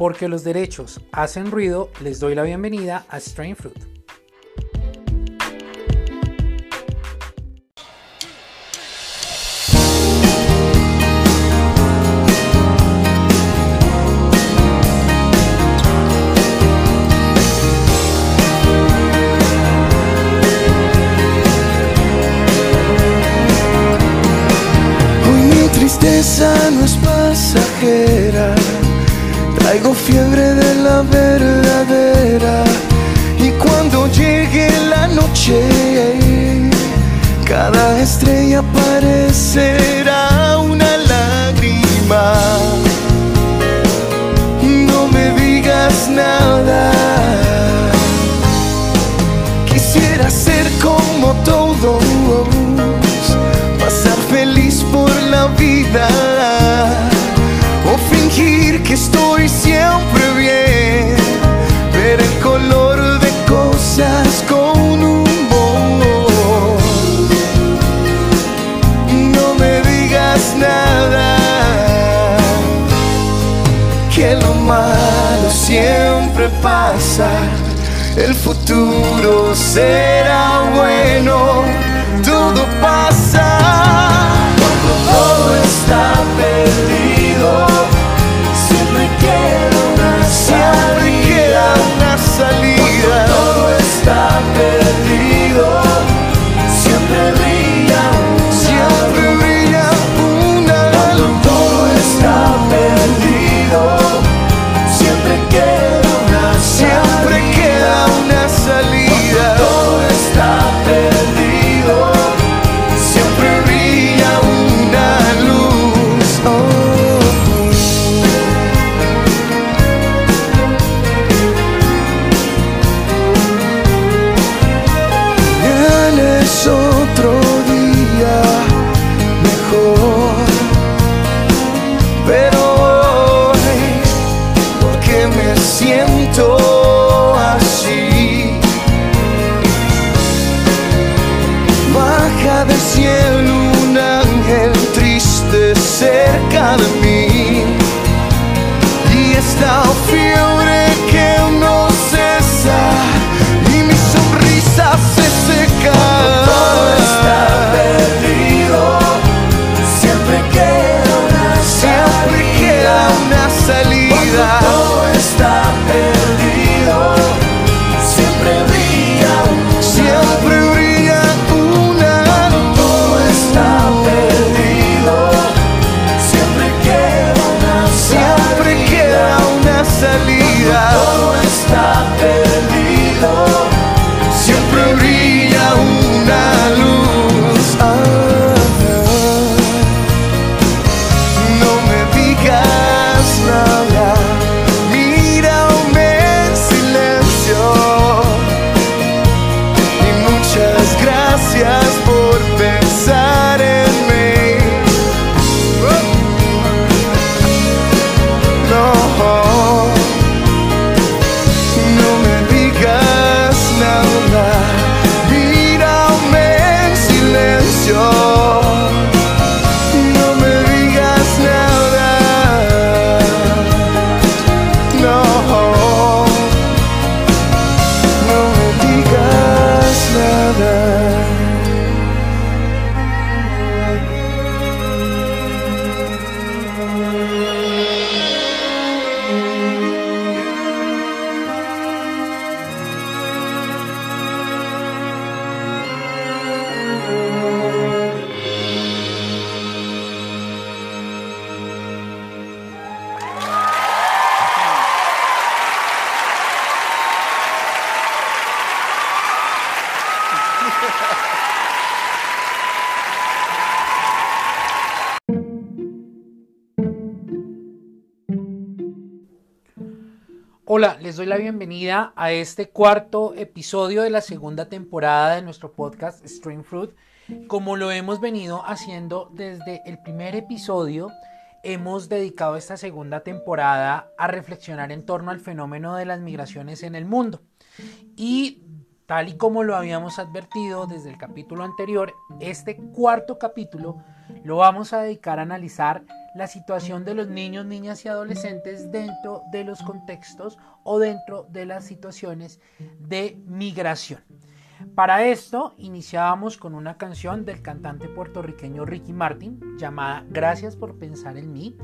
Porque los derechos hacen ruido, les doy la bienvenida a Strain Fruit. gracias. les doy la bienvenida a este cuarto episodio de la segunda temporada de nuestro podcast Stream Fruit. Como lo hemos venido haciendo desde el primer episodio, hemos dedicado esta segunda temporada a reflexionar en torno al fenómeno de las migraciones en el mundo. Y tal y como lo habíamos advertido desde el capítulo anterior, este cuarto capítulo lo vamos a dedicar a analizar la situación de los niños, niñas y adolescentes dentro de los contextos o dentro de las situaciones de migración. Para esto iniciábamos con una canción del cantante puertorriqueño Ricky Martin llamada Gracias por pensar en mí,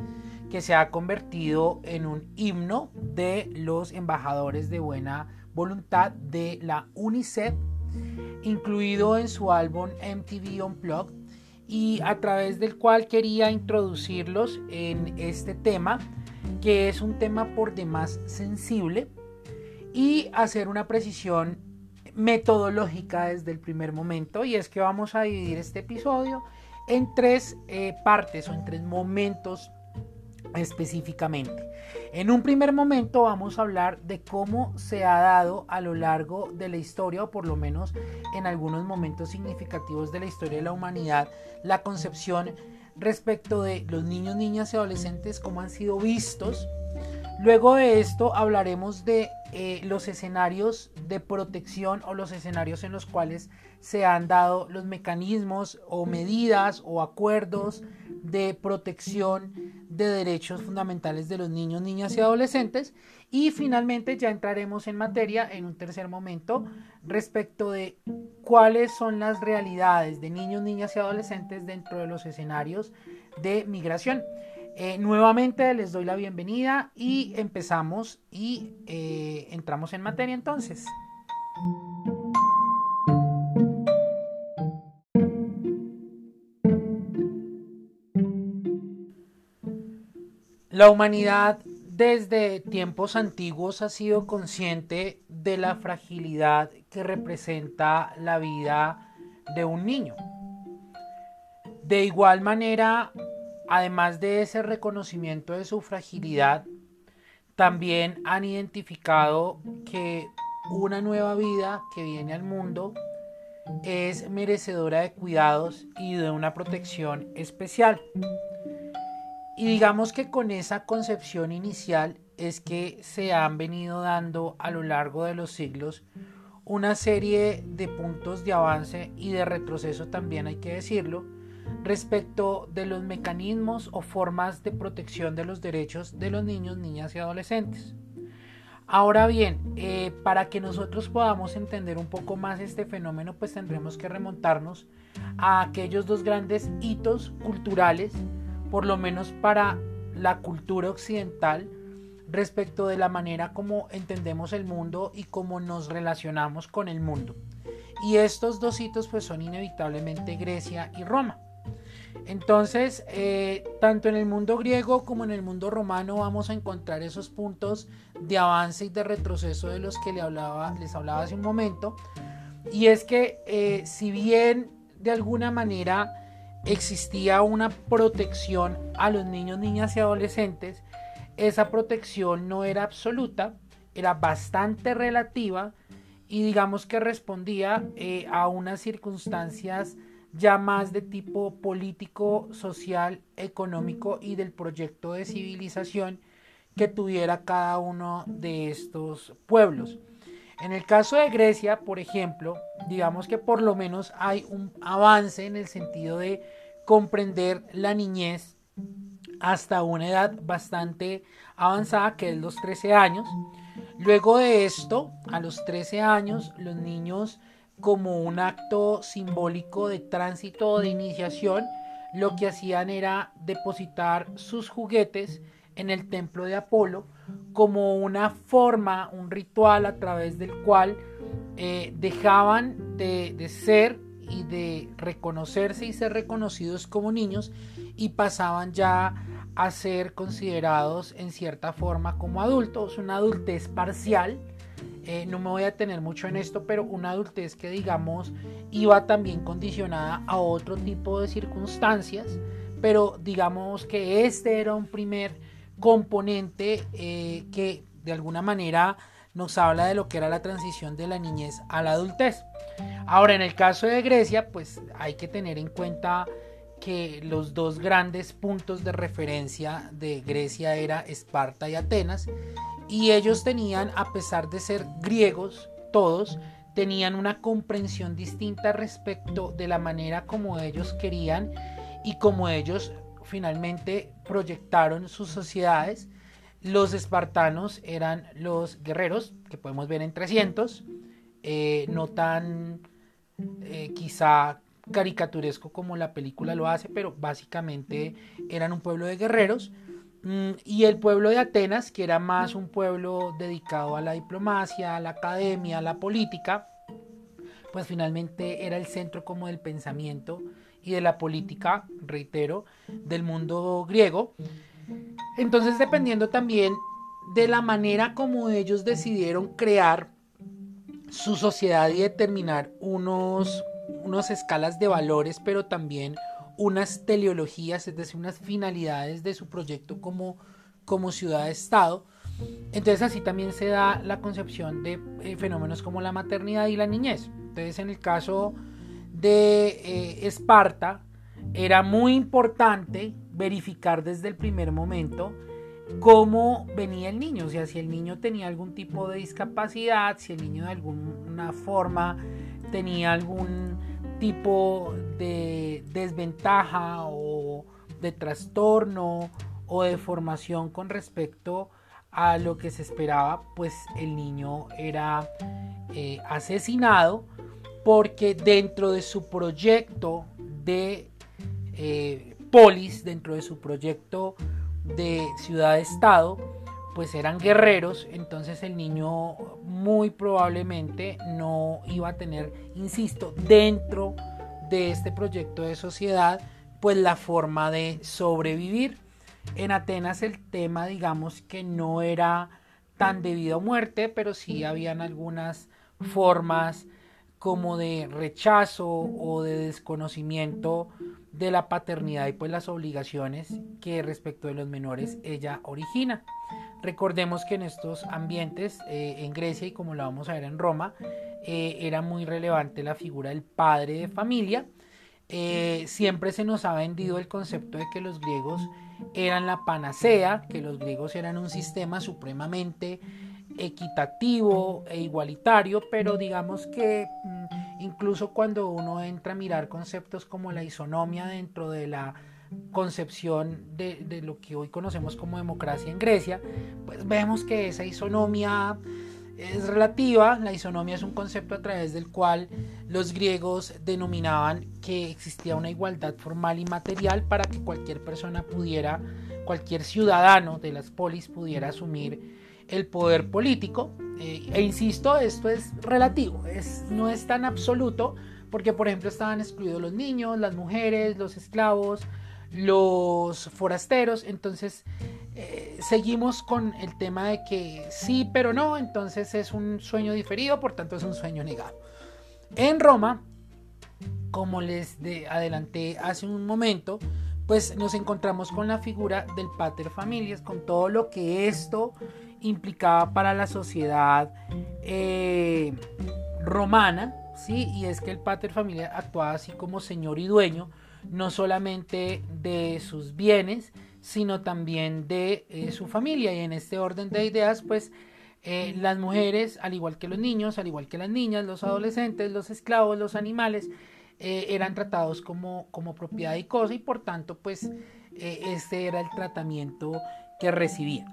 que se ha convertido en un himno de los embajadores de buena voluntad de la UNICEF, incluido en su álbum MTV Unplugged y a través del cual quería introducirlos en este tema, que es un tema por demás sensible, y hacer una precisión metodológica desde el primer momento, y es que vamos a dividir este episodio en tres eh, partes o en tres momentos específicamente. En un primer momento vamos a hablar de cómo se ha dado a lo largo de la historia, o por lo menos en algunos momentos significativos de la historia de la humanidad, la concepción respecto de los niños, niñas y adolescentes, cómo han sido vistos. Luego de esto hablaremos de eh, los escenarios de protección o los escenarios en los cuales se han dado los mecanismos o medidas o acuerdos de protección de derechos fundamentales de los niños, niñas y adolescentes. Y finalmente ya entraremos en materia en un tercer momento respecto de cuáles son las realidades de niños, niñas y adolescentes dentro de los escenarios de migración. Eh, nuevamente les doy la bienvenida y empezamos y eh, entramos en materia entonces. La humanidad desde tiempos antiguos ha sido consciente de la fragilidad que representa la vida de un niño. De igual manera, además de ese reconocimiento de su fragilidad, también han identificado que una nueva vida que viene al mundo es merecedora de cuidados y de una protección especial. Y digamos que con esa concepción inicial es que se han venido dando a lo largo de los siglos una serie de puntos de avance y de retroceso también hay que decirlo respecto de los mecanismos o formas de protección de los derechos de los niños, niñas y adolescentes. Ahora bien, eh, para que nosotros podamos entender un poco más este fenómeno, pues tendremos que remontarnos a aquellos dos grandes hitos culturales por lo menos para la cultura occidental, respecto de la manera como entendemos el mundo y cómo nos relacionamos con el mundo. Y estos dos hitos pues son inevitablemente Grecia y Roma. Entonces, eh, tanto en el mundo griego como en el mundo romano vamos a encontrar esos puntos de avance y de retroceso de los que les hablaba, hace un momento. Y es que eh, si bien de alguna manera existía una protección a los niños, niñas y adolescentes, esa protección no era absoluta, era bastante relativa y digamos que respondía eh, a unas circunstancias ya más de tipo político, social, económico y del proyecto de civilización que tuviera cada uno de estos pueblos. En el caso de Grecia, por ejemplo, digamos que por lo menos hay un avance en el sentido de comprender la niñez hasta una edad bastante avanzada, que es los 13 años. Luego de esto, a los 13 años, los niños, como un acto simbólico de tránsito o de iniciación, lo que hacían era depositar sus juguetes en el templo de Apolo como una forma, un ritual a través del cual eh, dejaban de, de ser y de reconocerse y ser reconocidos como niños y pasaban ya a ser considerados en cierta forma como adultos, una adultez parcial. Eh, no me voy a tener mucho en esto, pero una adultez que digamos iba también condicionada a otro tipo de circunstancias, pero digamos que este era un primer componente eh, que de alguna manera nos habla de lo que era la transición de la niñez a la adultez. Ahora, en el caso de Grecia, pues hay que tener en cuenta que los dos grandes puntos de referencia de Grecia era Esparta y Atenas, y ellos tenían, a pesar de ser griegos, todos, tenían una comprensión distinta respecto de la manera como ellos querían y como ellos finalmente proyectaron sus sociedades. Los espartanos eran los guerreros, que podemos ver en 300, eh, no tan eh, quizá caricaturesco como la película lo hace, pero básicamente eran un pueblo de guerreros. Mm, y el pueblo de Atenas, que era más un pueblo dedicado a la diplomacia, a la academia, a la política, pues finalmente era el centro como del pensamiento y de la política, reitero, del mundo griego. Entonces, dependiendo también de la manera como ellos decidieron crear su sociedad y determinar unos, unas escalas de valores, pero también unas teleologías, es decir, unas finalidades de su proyecto como, como ciudad-estado. Entonces así también se da la concepción de eh, fenómenos como la maternidad y la niñez. Entonces en el caso de eh, Esparta era muy importante verificar desde el primer momento cómo venía el niño, o sea, si el niño tenía algún tipo de discapacidad, si el niño de alguna forma tenía algún tipo de desventaja o de trastorno o de formación con respecto a lo que se esperaba, pues el niño era eh, asesinado porque dentro de su proyecto de eh, polis, dentro de su proyecto de ciudad-estado, pues eran guerreros, entonces el niño muy probablemente no iba a tener, insisto, dentro de este proyecto de sociedad, pues la forma de sobrevivir. En Atenas el tema, digamos que no era tan debido a muerte, pero sí habían algunas formas como de rechazo o de desconocimiento de la paternidad y pues las obligaciones que respecto de los menores ella origina. Recordemos que en estos ambientes, eh, en Grecia y como lo vamos a ver en Roma, eh, era muy relevante la figura del padre de familia. Eh, siempre se nos ha vendido el concepto de que los griegos eran la panacea, que los griegos eran un sistema supremamente equitativo e igualitario, pero digamos que mm, incluso cuando uno entra a mirar conceptos como la isonomia dentro de la concepción de, lo que hoy conocemos como democracia en Grecia, pues vemos que esa isonomía es relativa. La isonomía es un concepto a través del cual los griegos denominaban que existía una igualdad formal y material para que cualquier persona pudiera, cualquier ciudadano de las polis pudiera asumir el poder político. Eh, e insisto, esto es relativo, es, no es tan absoluto, porque por ejemplo estaban excluidos los niños, las mujeres, los esclavos, los forasteros, entonces eh, seguimos con el tema de que sí, pero no, entonces es un sueño diferido, por tanto es un sueño negado. En Roma, como les adelanté hace un momento, pues nos encontramos con la figura del pater familias, con todo lo que esto implicaba para la sociedad eh, romana, ¿sí? Y es que el pater familia actuaba así como señor y dueño, no solamente de sus bienes, sino también de eh, su familia. Y en este orden de ideas, pues eh, las mujeres, al igual que los niños, al igual que las niñas, los adolescentes, los esclavos, los animales, eran tratados como, como propiedad y cosa y por tanto, pues este era el tratamiento que recibían.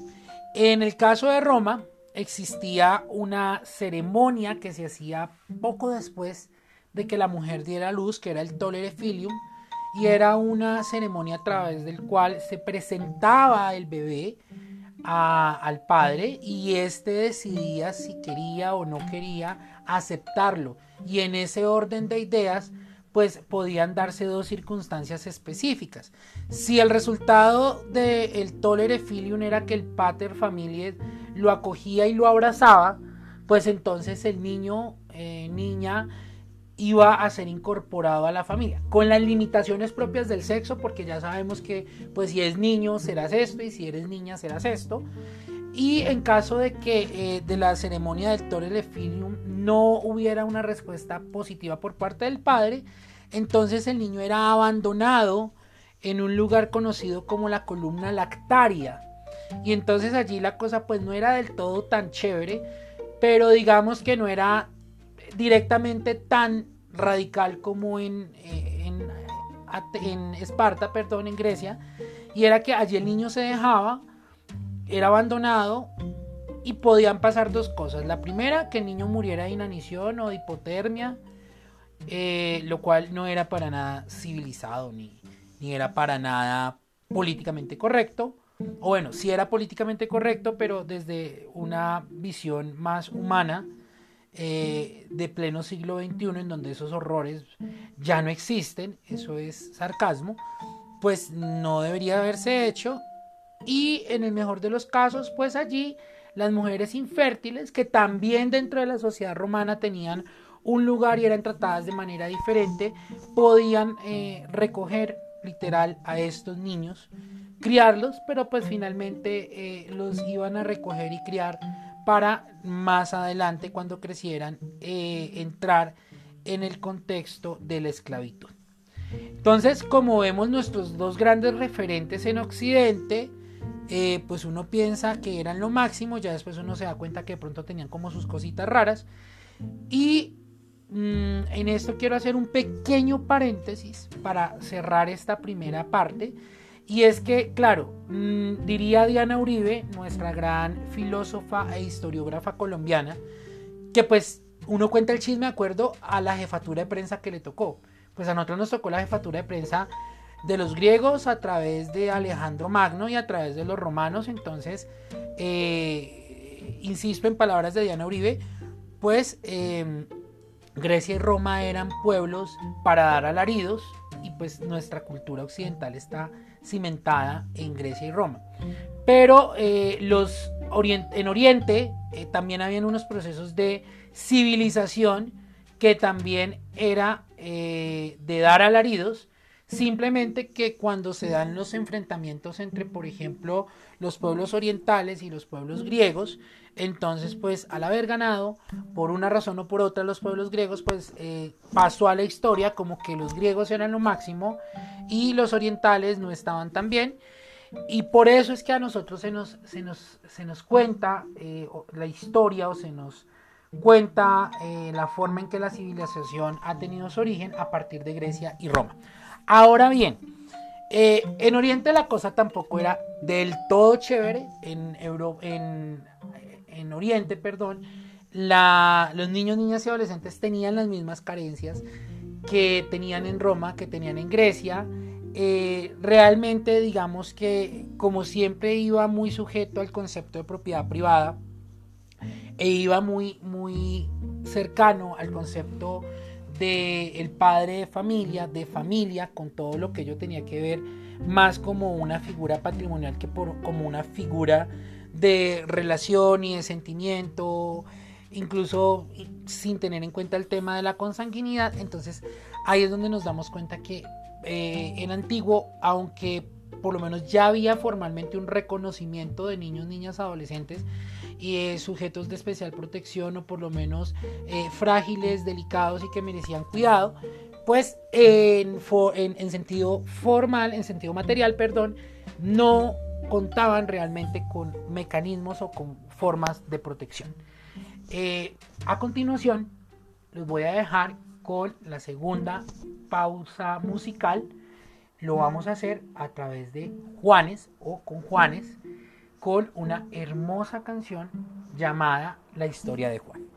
En el caso de Roma, existía una ceremonia que se hacía poco después de que la mujer diera luz, que era el tolere filium, y era una ceremonia a través del cual se presentaba el bebé al padre y éste decidía si quería o no quería aceptarlo. Y en ese orden de ideas, pues podían darse dos circunstancias específicas. Si el resultado del tolere filium era que el pater familia lo acogía y lo abrazaba, pues entonces el niño, eh, niña, iba a ser incorporado a la familia, con las limitaciones propias del sexo, porque ya sabemos que pues si es niño serás esto y si eres niña serás esto. Y en caso de que eh, de la ceremonia del Torre no hubiera una respuesta positiva por parte del padre, entonces el niño era abandonado en un lugar conocido como la columna lactaria. Y entonces allí la cosa pues no era del todo tan chévere, pero digamos que no era directamente tan radical como en, eh, en en Esparta, perdón, en Grecia, y era que allí el niño se dejaba, era abandonado y podían pasar dos cosas. La primera, que el niño muriera de inanición o de hipotermia, eh, lo cual no era para nada civilizado ni, ni era para nada políticamente correcto. O bueno, sí era políticamente correcto, pero desde una visión más humana eh, de pleno siglo XXI, en donde esos horrores ya no existen, eso es sarcasmo, pues no debería haberse hecho. Y en el mejor de los casos, pues allí las mujeres infértiles, que también dentro de la sociedad romana tenían un lugar y eran tratadas de manera diferente, podían eh, recoger literal a estos niños, criarlos, pero pues finalmente eh, los iban a recoger y criar para más adelante, cuando crecieran, eh, entrar en el contexto de la esclavitud. Entonces, como vemos nuestros dos grandes referentes en Occidente, eh, pues uno piensa que eran lo máximo, ya después uno se da cuenta que de pronto tenían como sus cositas raras. Y mm, en esto quiero hacer un pequeño paréntesis para cerrar esta primera parte. Y es que, claro, mm, diría Diana Uribe, nuestra gran filósofa e historiógrafa colombiana, que pues uno cuenta el chisme de acuerdo a la jefatura de prensa que le tocó. Pues a nosotros nos tocó la jefatura de prensa de los griegos a través de Alejandro Magno y a través de los romanos. Entonces, eh, insisto en palabras de Diana Uribe, pues em, Grecia y Roma eran pueblos para dar alaridos y pues nuestra cultura occidental está cimentada en Grecia y Roma. Pero eh, los en Oriente eh, también habían unos procesos de civilización que también era de dar alaridos Simplemente que cuando se dan los enfrentamientos entre, por ejemplo, los pueblos orientales y los pueblos griegos, entonces, pues al haber ganado, por una razón o por otra, los pueblos griegos, pues eh, pasó a la historia como que los griegos eran lo máximo y los orientales no estaban tan bien. Y por eso es que a nosotros se nos, se nos, se nos cuenta eh, la historia o se nos cuenta eh, la forma en que la civilización ha tenido su origen a partir de Grecia y Roma. Ahora bien, eh, en Oriente la cosa tampoco era del todo chévere. En, en, Oriente, perdón, los niños, niñas y adolescentes tenían las mismas carencias que tenían en Roma, que tenían en Grecia. Eh, realmente, digamos que como siempre iba muy sujeto al concepto de propiedad privada e iba muy, muy cercano al concepto de el padre de familia, de familia, con todo lo que ello tenía que ver, más como una figura patrimonial que por, como una figura de relación y de sentimiento, incluso sin tener en cuenta el tema de la consanguinidad. Entonces ahí es donde nos damos cuenta que eh, en antiguo, aunque por lo menos ya había formalmente un reconocimiento de niños, niñas, adolescentes eh, sujetos de especial protección o por lo menos eh, frágiles, delicados y que merecían cuidado, pues en, en, sentido formal, en sentido material, perdón, no contaban realmente con mecanismos o con formas de protección. Eh, a continuación, les voy a dejar con la segunda pausa musical lo vamos a hacer a través de Juanes o con Juanes con una hermosa canción llamada La historia de Juan.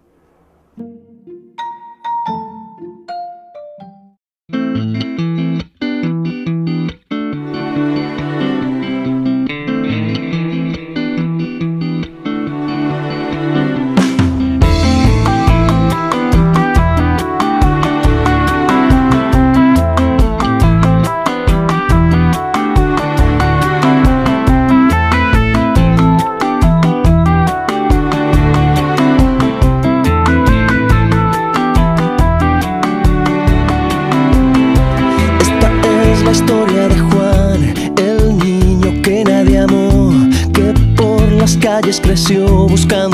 Creció buscando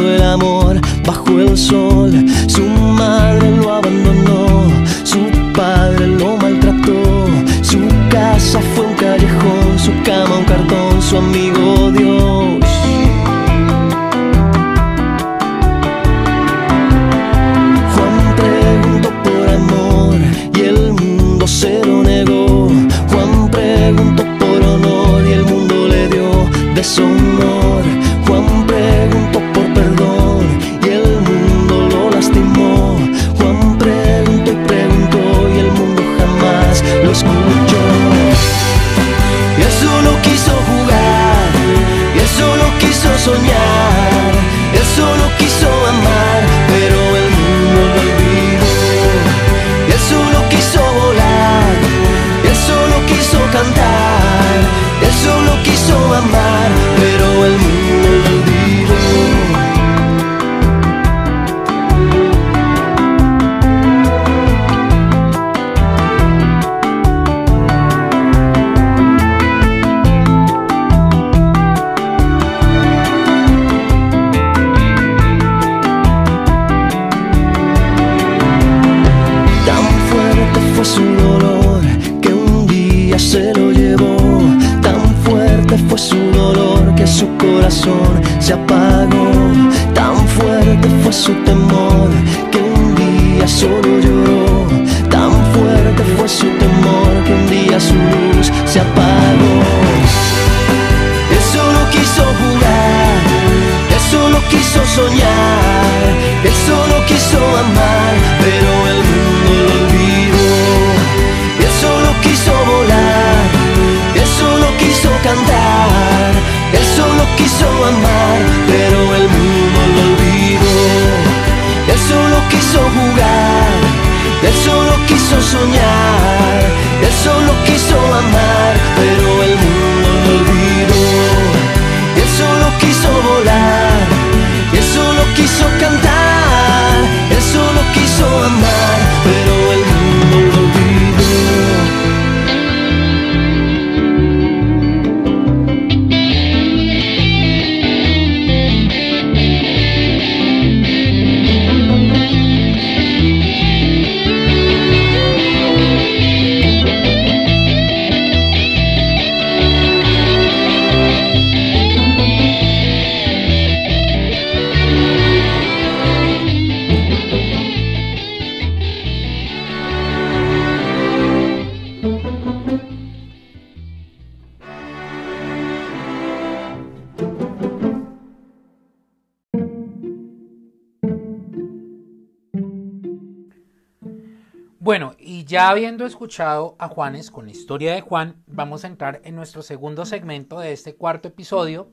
y ya habiendo escuchado a Juanes con la historia de Juan, vamos a entrar en nuestro segundo segmento de este cuarto episodio,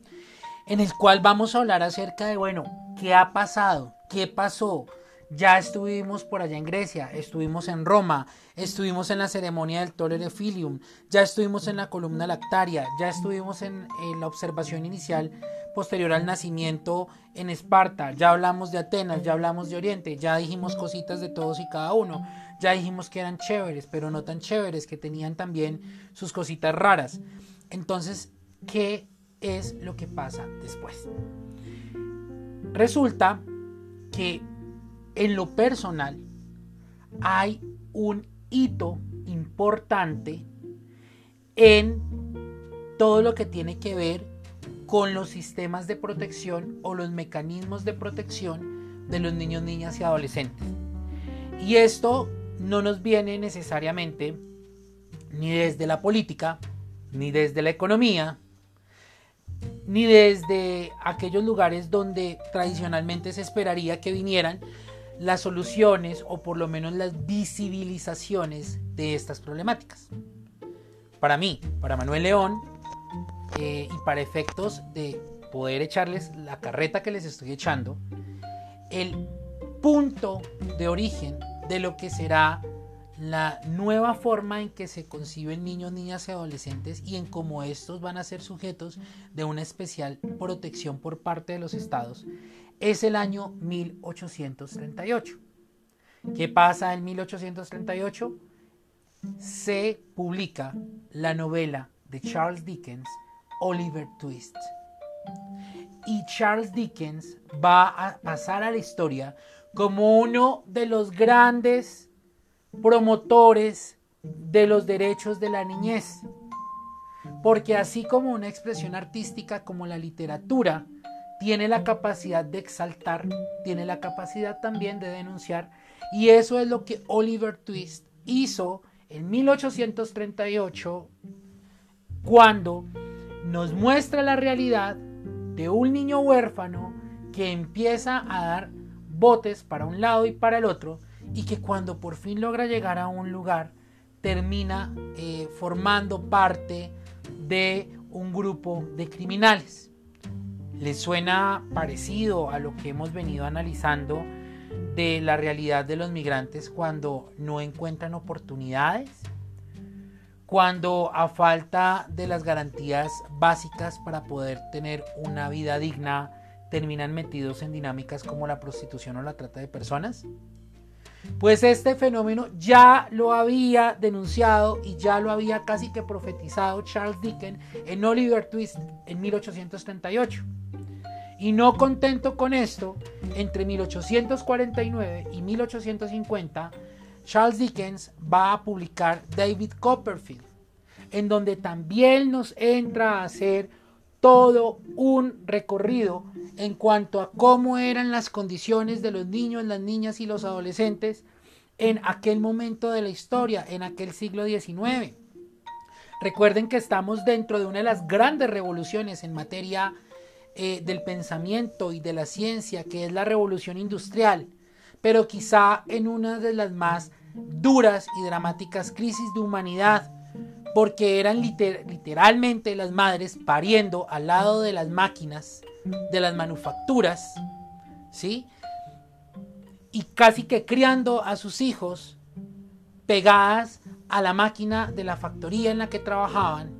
en el cual vamos a hablar acerca de, bueno, ¿qué ha pasado? ¿Qué pasó? Ya estuvimos por allá en Grecia, estuvimos en Roma, estuvimos en la ceremonia del Tolere Filium, ya estuvimos en la columna lactaria, ya estuvimos en, en la observación inicial posterior al nacimiento en Esparta, ya hablamos de Atenas, ya hablamos de Oriente, ya dijimos cositas de todos y cada uno, ya dijimos que eran chéveres, pero no tan chéveres, que tenían también sus cositas raras. Entonces, ¿qué es lo que pasa después? Resulta que en lo personal hay un hito importante en todo lo que tiene que ver con los sistemas de protección o los mecanismos de protección de los niños, niñas y adolescentes. Y esto no nos viene necesariamente ni desde la política, ni desde la economía, ni desde aquellos lugares donde tradicionalmente se esperaría que vinieran las soluciones o por lo menos las visibilizaciones de estas problemáticas. Para mí, para Manuel León, eh, y para efectos de poder echarles la carreta que les estoy echando, el punto de origen de lo que será la nueva forma en que se conciben niños, niñas y adolescentes y en cómo estos van a ser sujetos de una especial protección por parte de los estados, es el año 1838. ¿Qué pasa en 1838? Se publica la novela de Charles Dickens, Oliver Twist. Y Charles Dickens va a pasar a la historia como uno de los grandes promotores de los derechos de la niñez. Porque así como una expresión artística como la literatura tiene la capacidad de exaltar, tiene la capacidad también de denunciar, y eso es lo que Oliver Twist hizo en 1838 cuando nos muestra la realidad de un niño huérfano que empieza a dar botes para un lado y para el otro y que cuando por fin logra llegar a un lugar termina eh, formando parte de un grupo de criminales. ¿Les suena parecido a lo que hemos venido analizando de la realidad de los migrantes cuando no encuentran oportunidades? Cuando a falta de las garantías básicas para poder tener una vida digna terminan metidos en dinámicas como la prostitución o la trata de personas? Pues este fenómeno ya lo había denunciado y ya lo había casi que profetizado Charles Dickens en Oliver Twist en 1838. Y no contento con esto, entre 1849 y 1850, Charles Dickens va a publicar David Copperfield, en donde también nos entra a hacer todo un recorrido en cuanto a cómo eran las condiciones de los niños, las niñas y los adolescentes en aquel momento de la historia, en aquel siglo XIX. Recuerden que estamos dentro de una de las grandes revoluciones en materia eh, del pensamiento y de la ciencia, que es la revolución industrial, pero quizá en una de las más duras y dramáticas crisis de humanidad porque eran literalmente las madres pariendo al lado de las máquinas, de las manufacturas, ¿sí? Y casi que criando a sus hijos pegadas a la máquina de la factoría en la que trabajaban.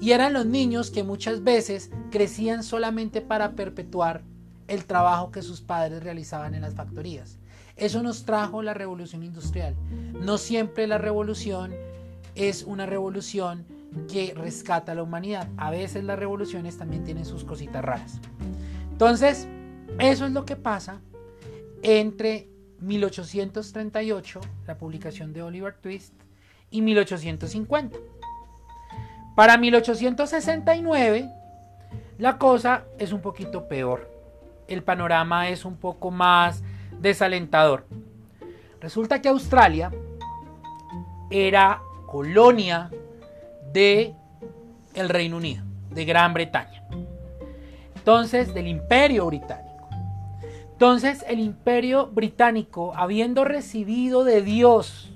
Y eran los niños que muchas veces crecían solamente para perpetuar el trabajo que sus padres realizaban en las factorías. Eso nos trajo la revolución industrial. No siempre la revolución es una revolución que rescata a la humanidad. A veces las revoluciones también tienen sus cositas raras. Entonces, eso es lo que pasa entre 1838, la publicación de Oliver Twist, y 1850. Para 1869, la cosa es un poquito peor. El panorama es un poco más desalentador. Resulta que Australia era colonia de el Reino Unido, de Gran Bretaña. Entonces, del Imperio Británico. Entonces, el Imperio Británico, habiendo recibido de Dios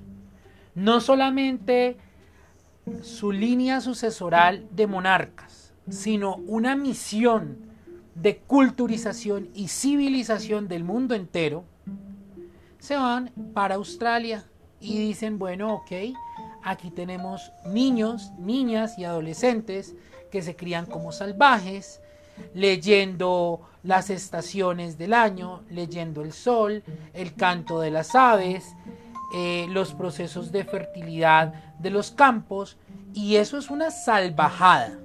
no solamente su línea sucesoral de monarcas, sino una misión de culturización y civilización del mundo entero, se van para Australia y dicen, bueno, ok, Aquí tenemos niños, niñas y adolescentes que se crían como salvajes, leyendo las estaciones del año, leyendo el sol, el canto de las aves, eh, los procesos de fertilidad de los campos, y eso es una salvajada.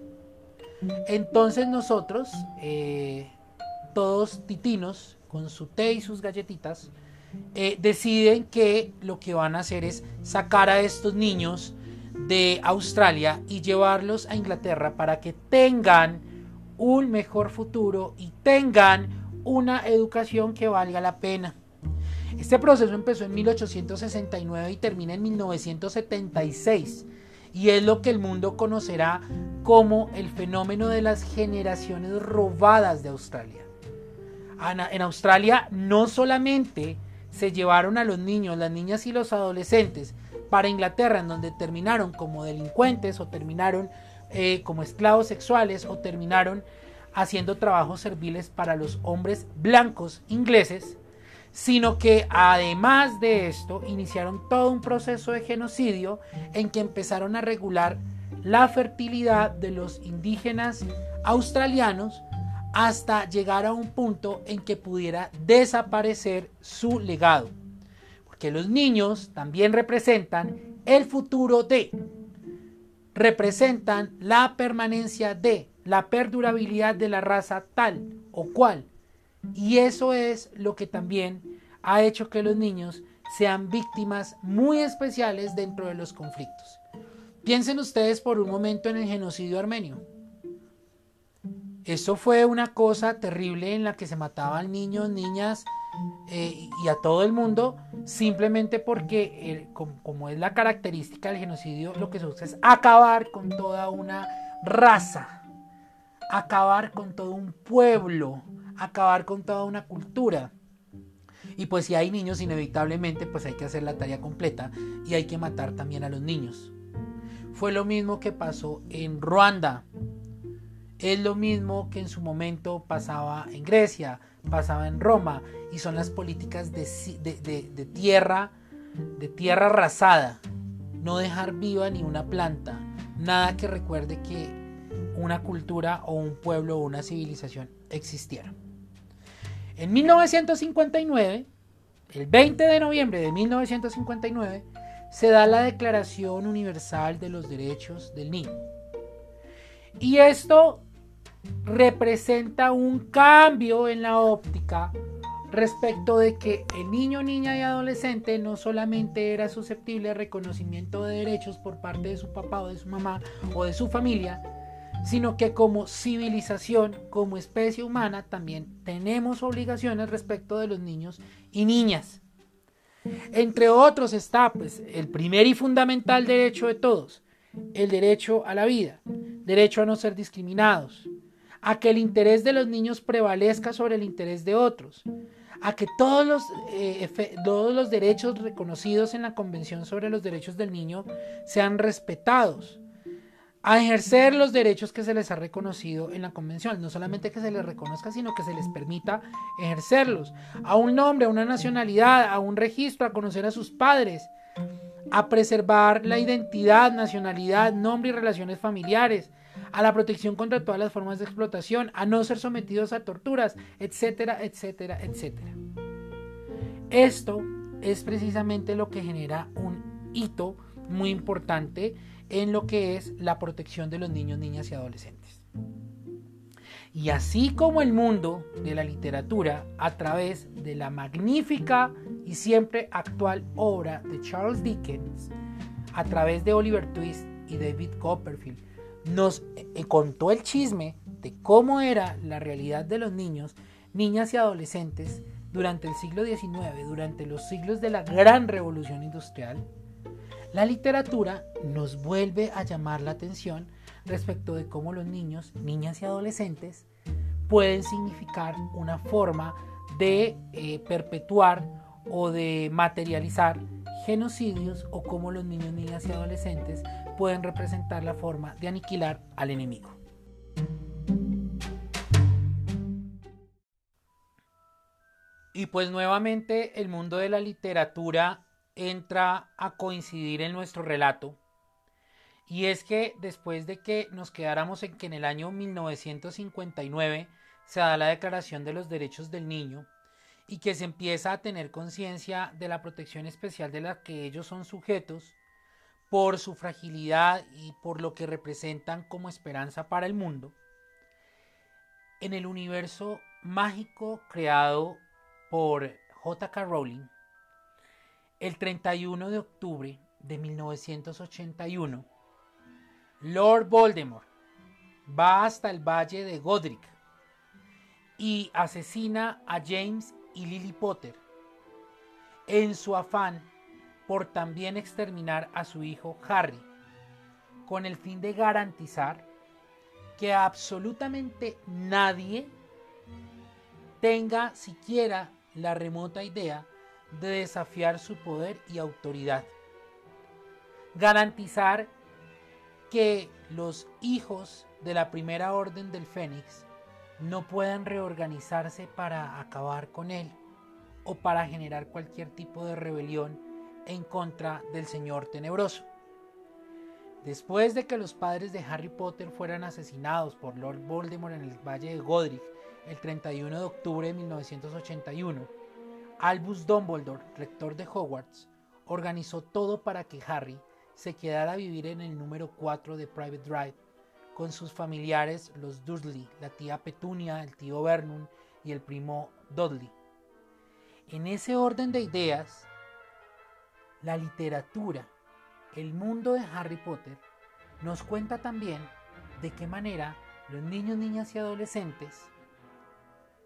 Entonces nosotros, eh, todos titinos, con su té y sus galletitas, eh, deciden que lo que van a hacer es sacar a estos niños de Australia y llevarlos a Inglaterra para que tengan un mejor futuro y tengan una educación que valga la pena. Este proceso empezó en 1869 y termina en 1976 y es lo que el mundo conocerá como el fenómeno de las generaciones robadas de Australia. En Australia no solamente se llevaron a los niños, las niñas y los adolescentes para Inglaterra, en donde terminaron como delincuentes o terminaron eh, como esclavos sexuales o terminaron haciendo trabajos serviles para los hombres blancos ingleses, sino que además de esto iniciaron todo un proceso de genocidio en que empezaron a regular la fertilidad de los indígenas australianos hasta llegar a un punto en que pudiera desaparecer su legado. Porque los niños también representan el futuro de, representan la permanencia de, la perdurabilidad de la raza tal o cual. Y eso es lo que también ha hecho que los niños sean víctimas muy especiales dentro de los conflictos. Piensen ustedes por un momento en el genocidio armenio. Eso fue una cosa terrible en la que se mataban niños, niñas eh, y a todo el mundo simplemente porque, como, es la característica del genocidio, lo que se busca es acabar con toda una raza, acabar con todo un pueblo, acabar con toda una cultura. Y pues si hay niños, inevitablemente, pues hay que hacer la tarea completa y hay que matar también a los niños. Fue lo mismo que pasó en Ruanda. Es lo mismo que en su momento pasaba en Grecia, pasaba en Roma, y son las políticas de, de tierra, de tierra arrasada. No dejar viva ni una planta, nada que recuerde que una cultura o un pueblo o una civilización existiera. En 1959, el 20 de noviembre de 1959, se da la Declaración Universal de los Derechos del Niño. Y esto representa un cambio en la óptica respecto de que el niño, niña y adolescente no solamente era susceptible de reconocimiento de derechos por parte de su papá o de su mamá o de su familia, sino que como civilización, como especie humana, también tenemos obligaciones respecto de los niños y niñas. Entre otros está pues, el primer y fundamental derecho de todos, el derecho a la vida, derecho a no ser discriminados, a que el interés de los niños prevalezca sobre el interés de otros, a que todos los, eh, todos los derechos reconocidos en la Convención sobre los Derechos del Niño sean respetados, a ejercer los derechos que se les ha reconocido en la convención. No solamente que se les reconozca, sino que se les permita ejercerlos. A un nombre, a una nacionalidad, a un registro, a conocer a sus padres, a preservar la identidad, nacionalidad, nombre y relaciones familiares, a la protección contra todas las formas de explotación, a no ser sometidos a torturas, etcétera, etcétera, etcétera. Esto es precisamente lo que genera un hito muy importante en lo que es la protección de los niños, niñas y adolescentes. Y así como el mundo de la literatura, a través de la magnífica y siempre actual obra de Charles Dickens, a través de Oliver Twist y David Copperfield, nos eh, contó el chisme de cómo era la realidad de los niños, niñas y adolescentes durante el siglo XIX, durante los siglos de la gran revolución industrial, la literatura nos vuelve a llamar la atención respecto de cómo los niños, niñas y adolescentes pueden significar una forma de eh, perpetuar o de materializar genocidios o cómo los niños, niñas y adolescentes pueden representar la forma de aniquilar al enemigo. Y pues nuevamente el mundo de la literatura entra a coincidir en nuestro relato. Y es que después de que nos quedáramos en que en el año 1959 se da la Declaración de los Derechos del Niño y que se empieza a tener conciencia de la protección especial de la que ellos son sujetos por su fragilidad y por lo que representan como esperanza para el mundo, en el universo mágico creado por J.K. Rowling, el 31 de octubre de 1981, Lord Voldemort va hasta el valle de Godric y asesina a James y Lily Potter en su afán por también exterminar a su hijo Harry, con el fin de garantizar que absolutamente nadie tenga siquiera la remota idea de desafiar su poder y autoridad. Garantizar que los hijos de la primera orden del Fénix no puedan reorganizarse para acabar con él o para generar cualquier tipo de rebelión en contra del Señor Tenebroso. Después de que los padres de Harry Potter fueran asesinados por Lord Voldemort en el Valle de Godric el 31 de octubre de 1981, Albus Dumbledore, rector de Hogwarts, organizó todo para que Harry se quedara a vivir en el número 4 de Private Drive con sus familiares los Dursley, la tía Petunia, el tío Vernon y el primo Dudley. En ese orden de ideas, la literatura, el mundo de Harry Potter, nos cuenta también de qué manera los niños, niñas y adolescentes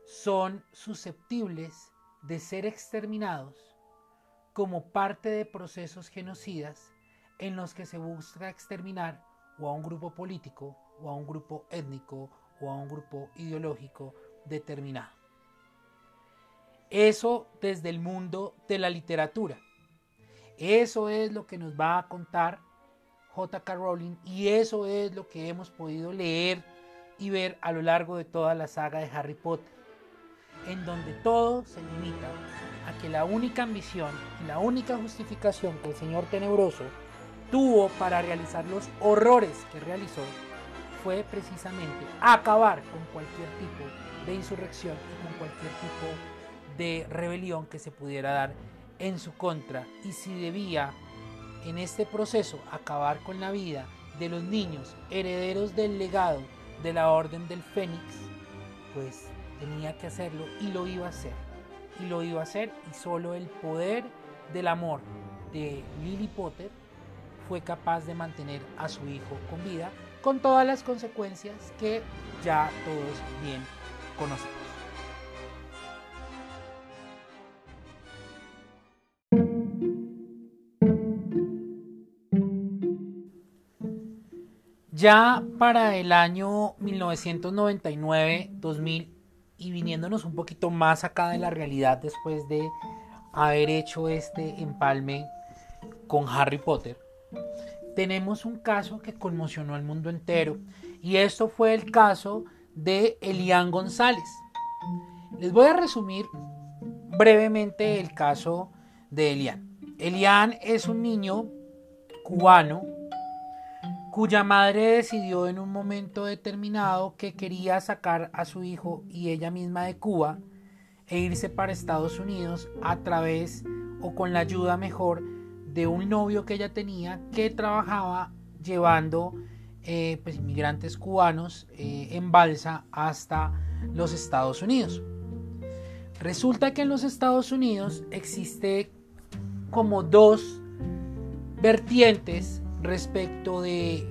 son susceptibles de ser exterminados como parte de procesos genocidas en los que se busca exterminar o a un grupo político, o a un grupo étnico, o a un grupo ideológico determinado. Eso desde el mundo de la literatura. Eso es lo que nos va a contar J.K. Rowling y eso es lo que hemos podido leer y ver a lo largo de toda la saga de Harry Potter, en donde todo se limita a que la única ambición y la única justificación que el Señor Tenebroso tuvo para realizar los horrores que realizó fue precisamente acabar con cualquier tipo de insurrección y con cualquier tipo de rebelión que se pudiera dar en su contra y si debía en este proceso acabar con la vida de los niños herederos del legado de la Orden del Fénix, pues tenía que hacerlo y lo iba a hacer. Y lo iba a hacer y solo el poder del amor de Lily Potter fue capaz de mantener a su hijo con vida con todas las consecuencias que ya todos bien conocemos. Ya para el año 1999-2000 y viniéndonos un poquito más acá de la realidad después de haber hecho este empalme con Harry Potter, tenemos un caso que conmocionó al mundo entero y esto fue el caso de Elian González. Les voy a resumir brevemente el caso de Elian. Elian es un niño cubano cuya madre decidió en un momento determinado que quería sacar a su hijo y ella misma de Cuba e irse para Estados Unidos a través o con la ayuda mejor de un novio que ella tenía que trabajaba llevando eh, pues, inmigrantes cubanos eh, en balsa hasta los Estados Unidos. Resulta que en los Estados Unidos existe como dos vertientes respecto de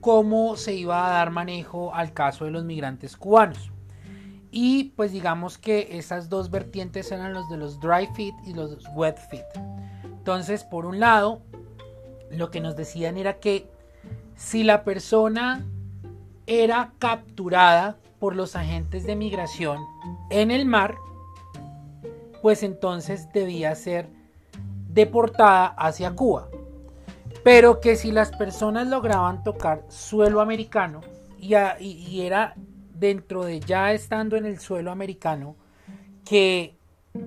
cómo se iba a dar manejo al caso de los migrantes cubanos. Y pues digamos que esas dos vertientes eran los de los dry fit y los wet fit. Entonces, por un lado, lo que nos decían era que si la persona era capturada por los agentes de migración en el mar, pues entonces debía ser deportada hacia Cuba pero que si las personas lograban tocar suelo americano y, era dentro de ya estando en el suelo americano que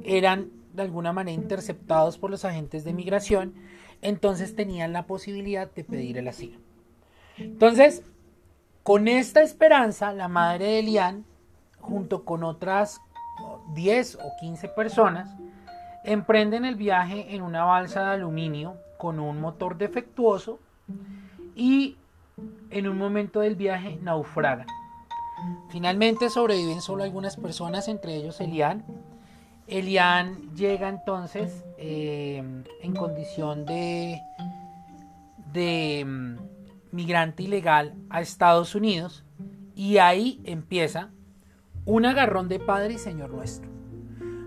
eran de alguna manera interceptados por los agentes de migración, entonces tenían la posibilidad de pedir el asilo. Entonces, con esta esperanza, la madre de Elian, junto con otras 10 o 15 personas, emprenden el viaje en una balsa de aluminio con un motor defectuoso y en un momento del viaje naufragan. Finalmente sobreviven solo algunas personas, entre ellos Elian. Elian llega entonces eh, en condición de, de mm, migrante ilegal a Estados Unidos y ahí empieza un agarrón de Padre y Señor nuestro.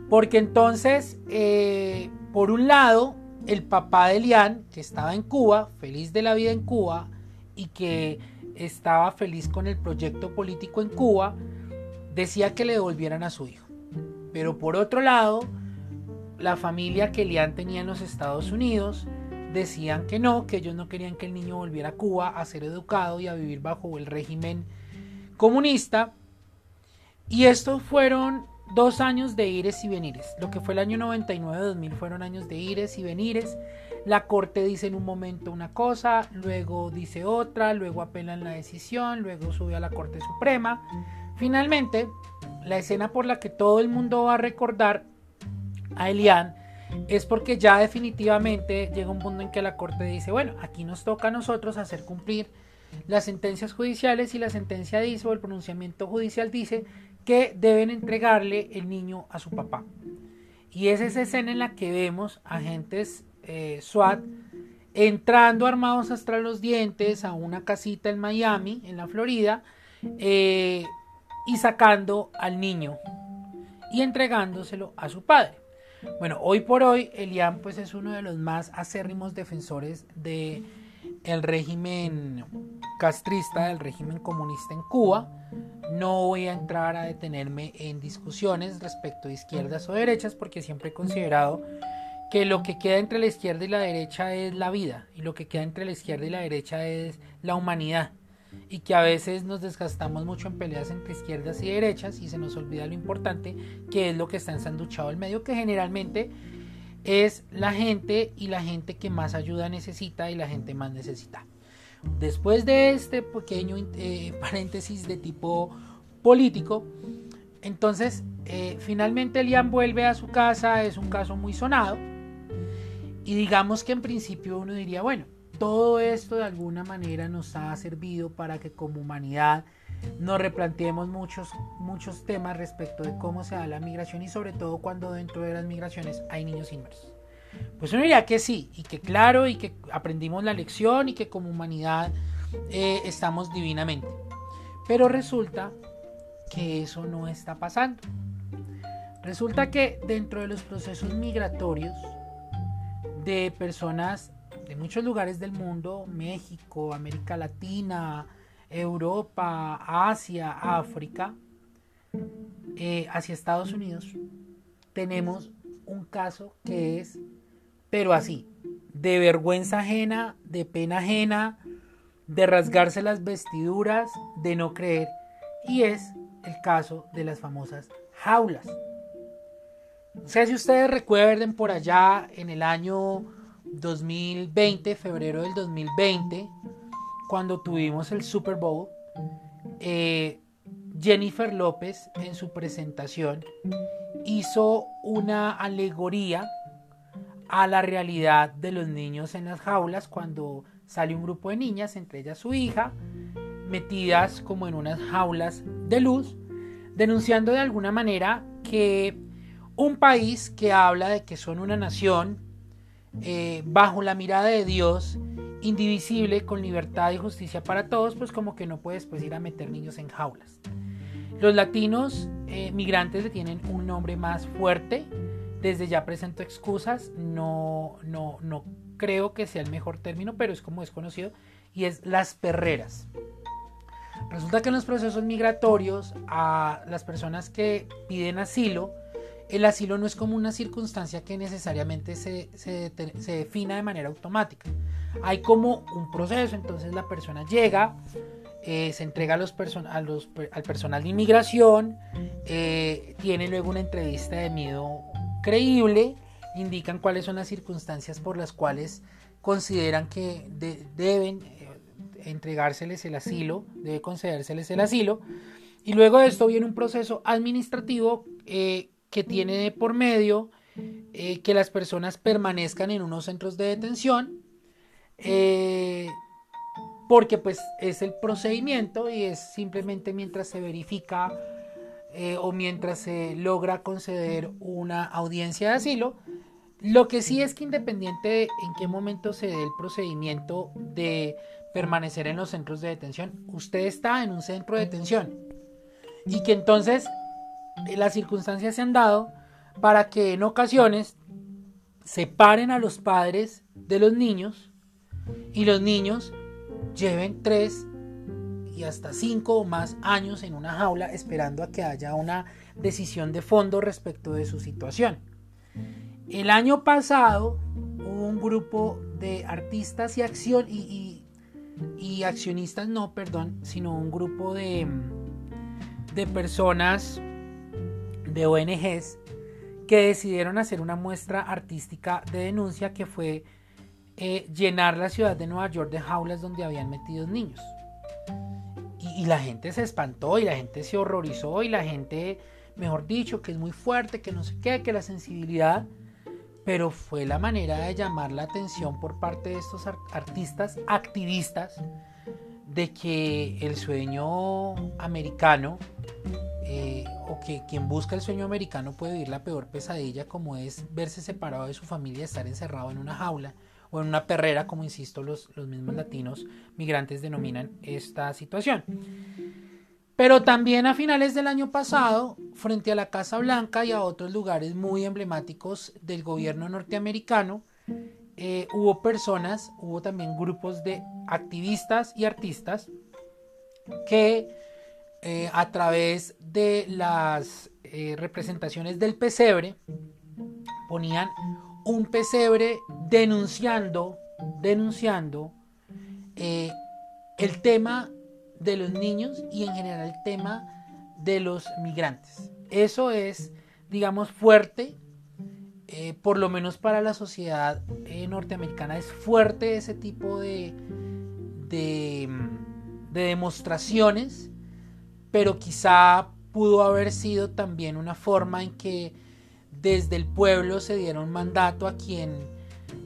Porque entonces, eh, por un lado, el papá de Elian, que estaba en Cuba, feliz de la vida en Cuba y que estaba feliz con el proyecto político en Cuba, decía que le devolvieran a su hijo. Pero por otro lado, la familia que Elian tenía en los Estados Unidos decían que no, que ellos no querían que el niño volviera a Cuba a ser educado y a vivir bajo el régimen comunista. Y estos fueron dos años de ires y venires. Lo que fue el año 99-2000 fueron años de ires y venires. La corte dice en un momento una cosa, luego dice otra, luego apelan la decisión, luego sube a la Corte Suprema. Finalmente, la escena por la que todo el mundo va a recordar a Elian es porque ya definitivamente llega un punto en que la Corte dice, bueno, aquí nos toca a nosotros hacer cumplir las sentencias judiciales y la sentencia dice o el pronunciamiento judicial dice que deben entregarle el niño a su papá. Y es esa escena en la que vemos agentes eh, SWAT entrando armados hasta los dientes a una casita en Miami, en la Florida, eh, y sacando al niño y entregándoselo a su padre. Bueno, hoy por hoy Elian pues es uno de los más acérrimos defensores de el régimen castrista, el régimen comunista en Cuba. No voy a entrar a detenerme en discusiones respecto de izquierdas o derechas porque siempre he considerado que lo que queda entre la izquierda y la derecha es la vida y lo que queda entre la izquierda y la derecha es la humanidad y que a veces nos desgastamos mucho en peleas entre izquierdas y derechas y se nos olvida lo importante que es lo que está ensanduchado el medio que generalmente es la gente y la gente que más ayuda necesita y la gente más necesita. Después de este pequeño eh, paréntesis de tipo político, entonces eh, finalmente Elian vuelve a su casa, es un caso muy sonado y digamos que en principio uno diría, bueno, todo esto de alguna manera nos ha servido para que como humanidad nos replanteemos muchos, muchos temas respecto de cómo se da la migración y sobre todo cuando dentro de las migraciones hay niños inmersos. Pues uno diría que sí, y que claro, y que aprendimos la lección y que como humanidad eh, estamos divinamente. Pero resulta que eso no está pasando. Resulta que dentro de los procesos migratorios de personas de muchos lugares del mundo, México, América Latina, Europa, Asia, África, eh, hacia Estados Unidos, tenemos un caso que es, pero así, de vergüenza ajena, de pena ajena, de rasgarse las vestiduras, de no creer, y es el caso de las famosas jaulas. O sea, si ustedes recuerden por allá en el año 2020, febrero del 2020, cuando tuvimos el Super Bowl, eh, Jennifer López en su presentación hizo una alegoría a la realidad de los niños en las jaulas cuando sale un grupo de niñas, entre ellas su hija, metidas como en unas jaulas de luz, denunciando de alguna manera que un país que habla de que son una nación eh, bajo la mirada de Dios, indivisible, con libertad y justicia para todos, pues como que no puedes pues, ir a meter niños en jaulas. Los latinos eh, migrantes le tienen un nombre más fuerte. Desde ya presento excusas, no, no, no creo que sea el mejor término, pero es como es conocido, y es las perreras. Resulta que en los procesos migratorios a las personas que piden asilo, el asilo no es como una circunstancia que necesariamente se, se, defina de manera automática. Hay como un proceso, entonces la persona llega, eh, se entrega a los a los, al personal de inmigración, eh, tiene luego una entrevista de miedo creíble, indican cuáles son las circunstancias por las cuales consideran que deben eh, entregárseles el asilo, debe concedérseles el asilo, y luego de esto viene un proceso administrativo que tiene por medio eh, que las personas permanezcan en unos centros de detención, eh, porque pues es el procedimiento y es simplemente mientras se verifica eh, o mientras se logra conceder una audiencia de asilo. Lo que sí es que independiente de en qué momento se dé el procedimiento de permanecer en los centros de detención, usted está en un centro de detención y que entonces las circunstancias se han dado para que en ocasiones separen a los padres de los niños y los niños lleven tres y hasta cinco o más años en una jaula esperando a que haya una decisión de fondo respecto de su situación. El año pasado hubo un grupo de artistas y acción y, y accionistas, no, perdón, sino un grupo de, de personas de ONGs que decidieron hacer una muestra artística de denuncia que fue eh, llenar la ciudad de Nueva York de jaulas donde habían metido niños. Y, y, la gente se espantó y la gente se horrorizó y la gente, mejor dicho, que es muy fuerte, que no sé qué, que la sensibilidad, pero fue la manera de llamar la atención por parte de estos artistas activistas de que el sueño americano eh, o que quien busca el sueño americano puede vivir la peor pesadilla como es verse separado de su familia, estar encerrado en una jaula o en una perrera, como insisto, los, los mismos latinos migrantes denominan esta situación. Pero también a finales del año pasado, frente a la Casa Blanca y a otros lugares muy emblemáticos del gobierno norteamericano, eh, hubo personas, hubo también grupos de activistas y artistas que eh, a través de las eh, representaciones del pesebre ponían un pesebre denunciando, denunciando el tema de los niños y en general el tema de los migrantes. Eso es, digamos, fuerte, eh, por lo menos para la sociedad eh, norteamericana es fuerte ese tipo de, de, de demostraciones, pero quizá pudo haber sido también una forma en que desde el pueblo se diera un mandato a quien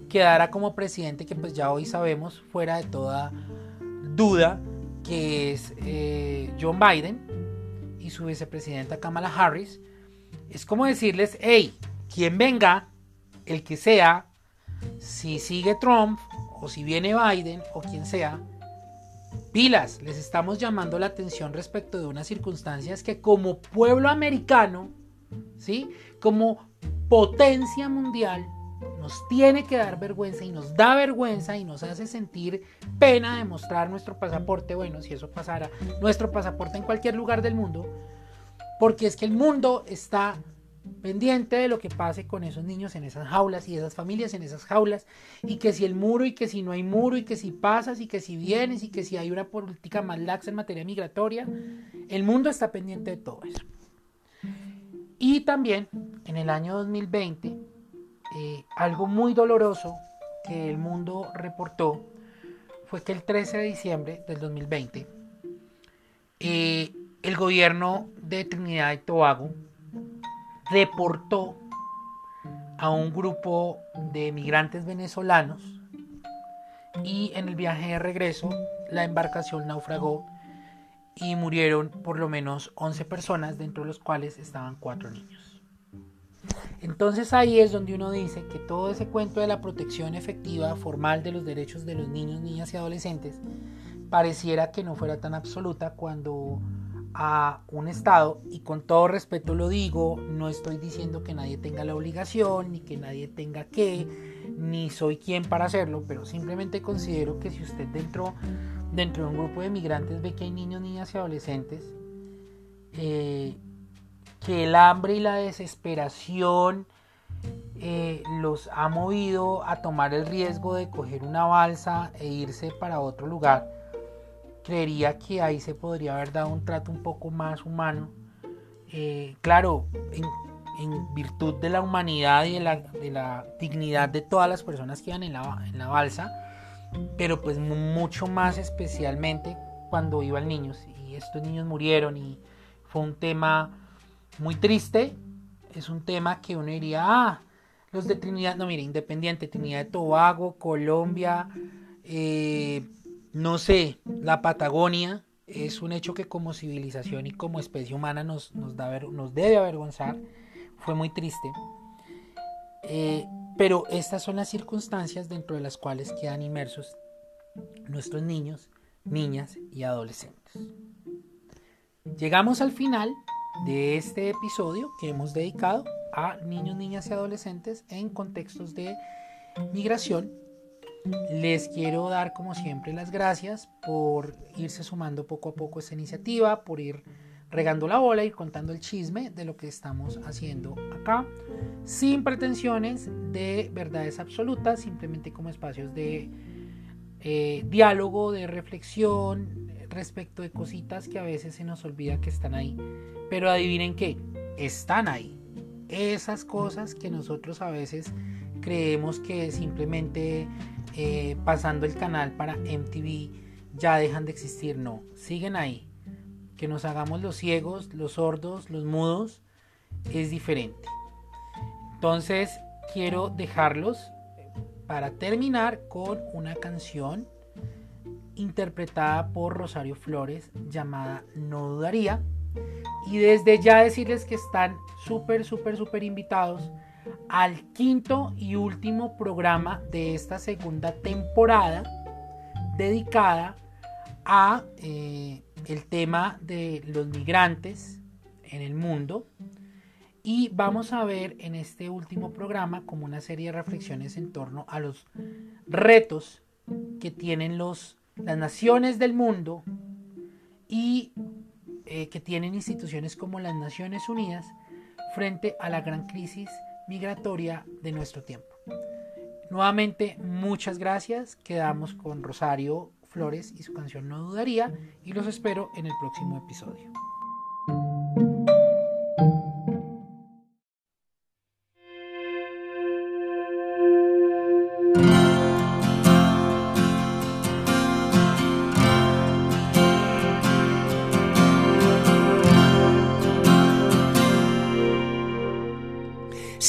quedara como presidente, que pues ya hoy sabemos, fuera de toda duda, que es eh, John Biden y su vicepresidenta Kamala Harris, es como decirles, hey, quien venga, el que sea, si sigue Trump o si viene Biden o quien sea, pilas, les estamos llamando la atención respecto de unas circunstancias que como pueblo americano, ¿sí? Como potencia mundial, nos tiene que dar vergüenza y nos da vergüenza y nos hace sentir pena de mostrar nuestro pasaporte, bueno, si eso pasara, nuestro pasaporte en cualquier lugar del mundo, porque es que el mundo está pendiente de lo que pase con esos niños en esas jaulas y esas familias en esas jaulas y que si el muro y que si no hay muro y que si pasas y que si vienes y que si hay una política más laxa en materia migratoria, el mundo está pendiente de todo eso. Y también en el año 2020 eh, algo muy doloroso que el mundo reportó fue que el 13 de diciembre del 2020 eh, el gobierno de Trinidad y Tobago deportó a un grupo de migrantes venezolanos y en el viaje de regreso la embarcación naufragó y murieron por lo menos 11 personas, dentro de los cuales estaban 4 niños. Entonces ahí es donde uno dice que todo ese cuento de la protección efectiva formal de los derechos de los niños, niñas y adolescentes pareciera que no fuera tan absoluta cuando a un Estado, y con todo respeto lo digo, no estoy diciendo que nadie tenga la obligación, ni que nadie tenga que, ni soy quien para hacerlo, pero simplemente considero que si usted dentro, dentro de un grupo de migrantes ve que hay niños, niñas y adolescentes, eh, que el hambre y la desesperación eh, los ha movido a tomar el riesgo de coger una balsa e irse para otro lugar, creería que ahí se podría haber dado un trato un poco más humano. Eh, claro, en, virtud de la humanidad y de la, dignidad de todas las personas que iban en la, en la balsa, pero pues mucho más especialmente cuando iban niños y estos niños murieron y fue un tema muy triste. Es un tema que uno diría, ah, los de Trinidad, no, mire, Independiente, Trinidad de Tobago, Colombia, eh, no sé, la Patagonia, es un hecho que como civilización y como especie humana nos, nos, da, nos debe avergonzar. Fue muy triste. Eh, pero estas son las circunstancias dentro de las cuales quedan inmersos nuestros niños, niñas y adolescentes. Llegamos al final de este episodio que hemos dedicado a niños, niñas y adolescentes en contextos de migración. Les quiero dar como siempre las gracias por irse sumando poco a poco a esta iniciativa, por ir regando la bola y contando el chisme de lo que estamos haciendo acá, sin pretensiones de verdades absolutas, simplemente como espacios de eh, diálogo, de reflexión, respecto de cositas que a veces se nos olvida que están ahí. Pero adivinen qué, están ahí. Esas cosas que nosotros a veces creemos que simplemente eh, pasando el canal para MTV ya dejan de existir. No, siguen ahí. Que nos hagamos los ciegos, los sordos, los mudos, es diferente. Entonces quiero dejarlos para terminar con una canción interpretada por Rosario Flores llamada No Dudaría. Y desde ya decirles que están súper, súper, súper invitados al quinto y último programa de esta segunda temporada dedicada a eh, el tema de los migrantes en el mundo. Y vamos a ver en este último programa como una serie de reflexiones en torno a los retos que tienen los, las naciones del mundo y eh, que tienen instituciones como las Naciones Unidas frente a la gran crisis migratoria de nuestro tiempo. Nuevamente, muchas gracias. Quedamos con Rosario Flores y su canción No Dudaría y los espero en el próximo episodio.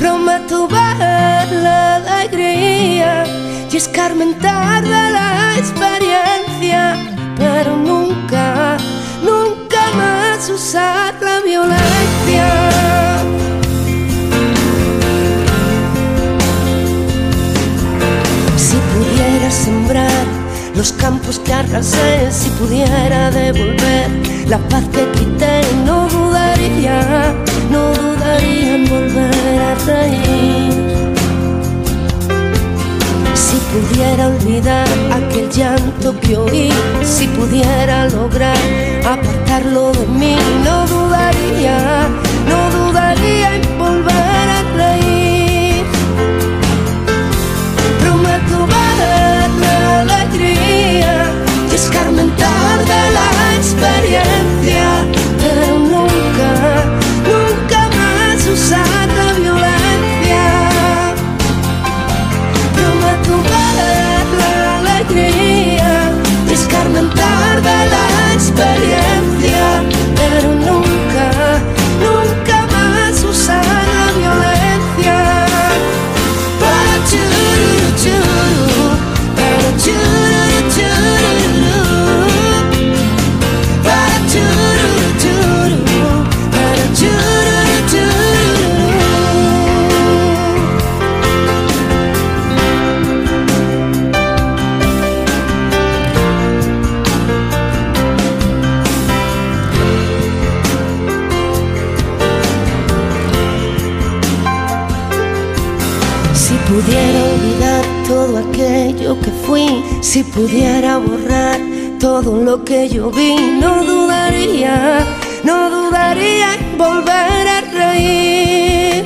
Prometo ver la alegría y escarmentar la experiencia, pero nunca, nunca más usar la violencia. Si pudiera sembrar los campos que arrasé, si pudiera devolver la paz que quité, no dudaría, no dudaría en volver a reír. Si pudiera olvidar aquel llanto que oí, si pudiera lograr apartarlo de mí, no dudaría, no dudaría en volver a reír. Prometo ver la alegría y escarmentar de la experiencia, Si pudiera borrar todo lo que yo vi, no dudaría, no dudaría en volver a reír.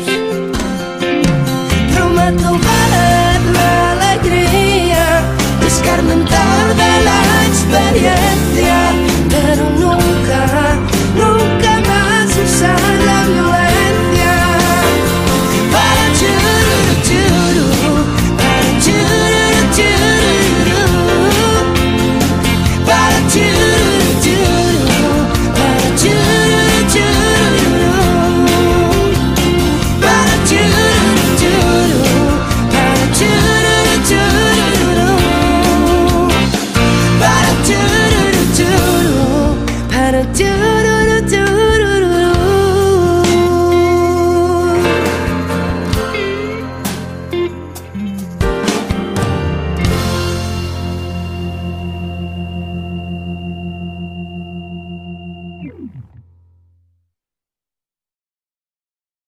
Prometo ver la alegría, escarmentar de la experiencia.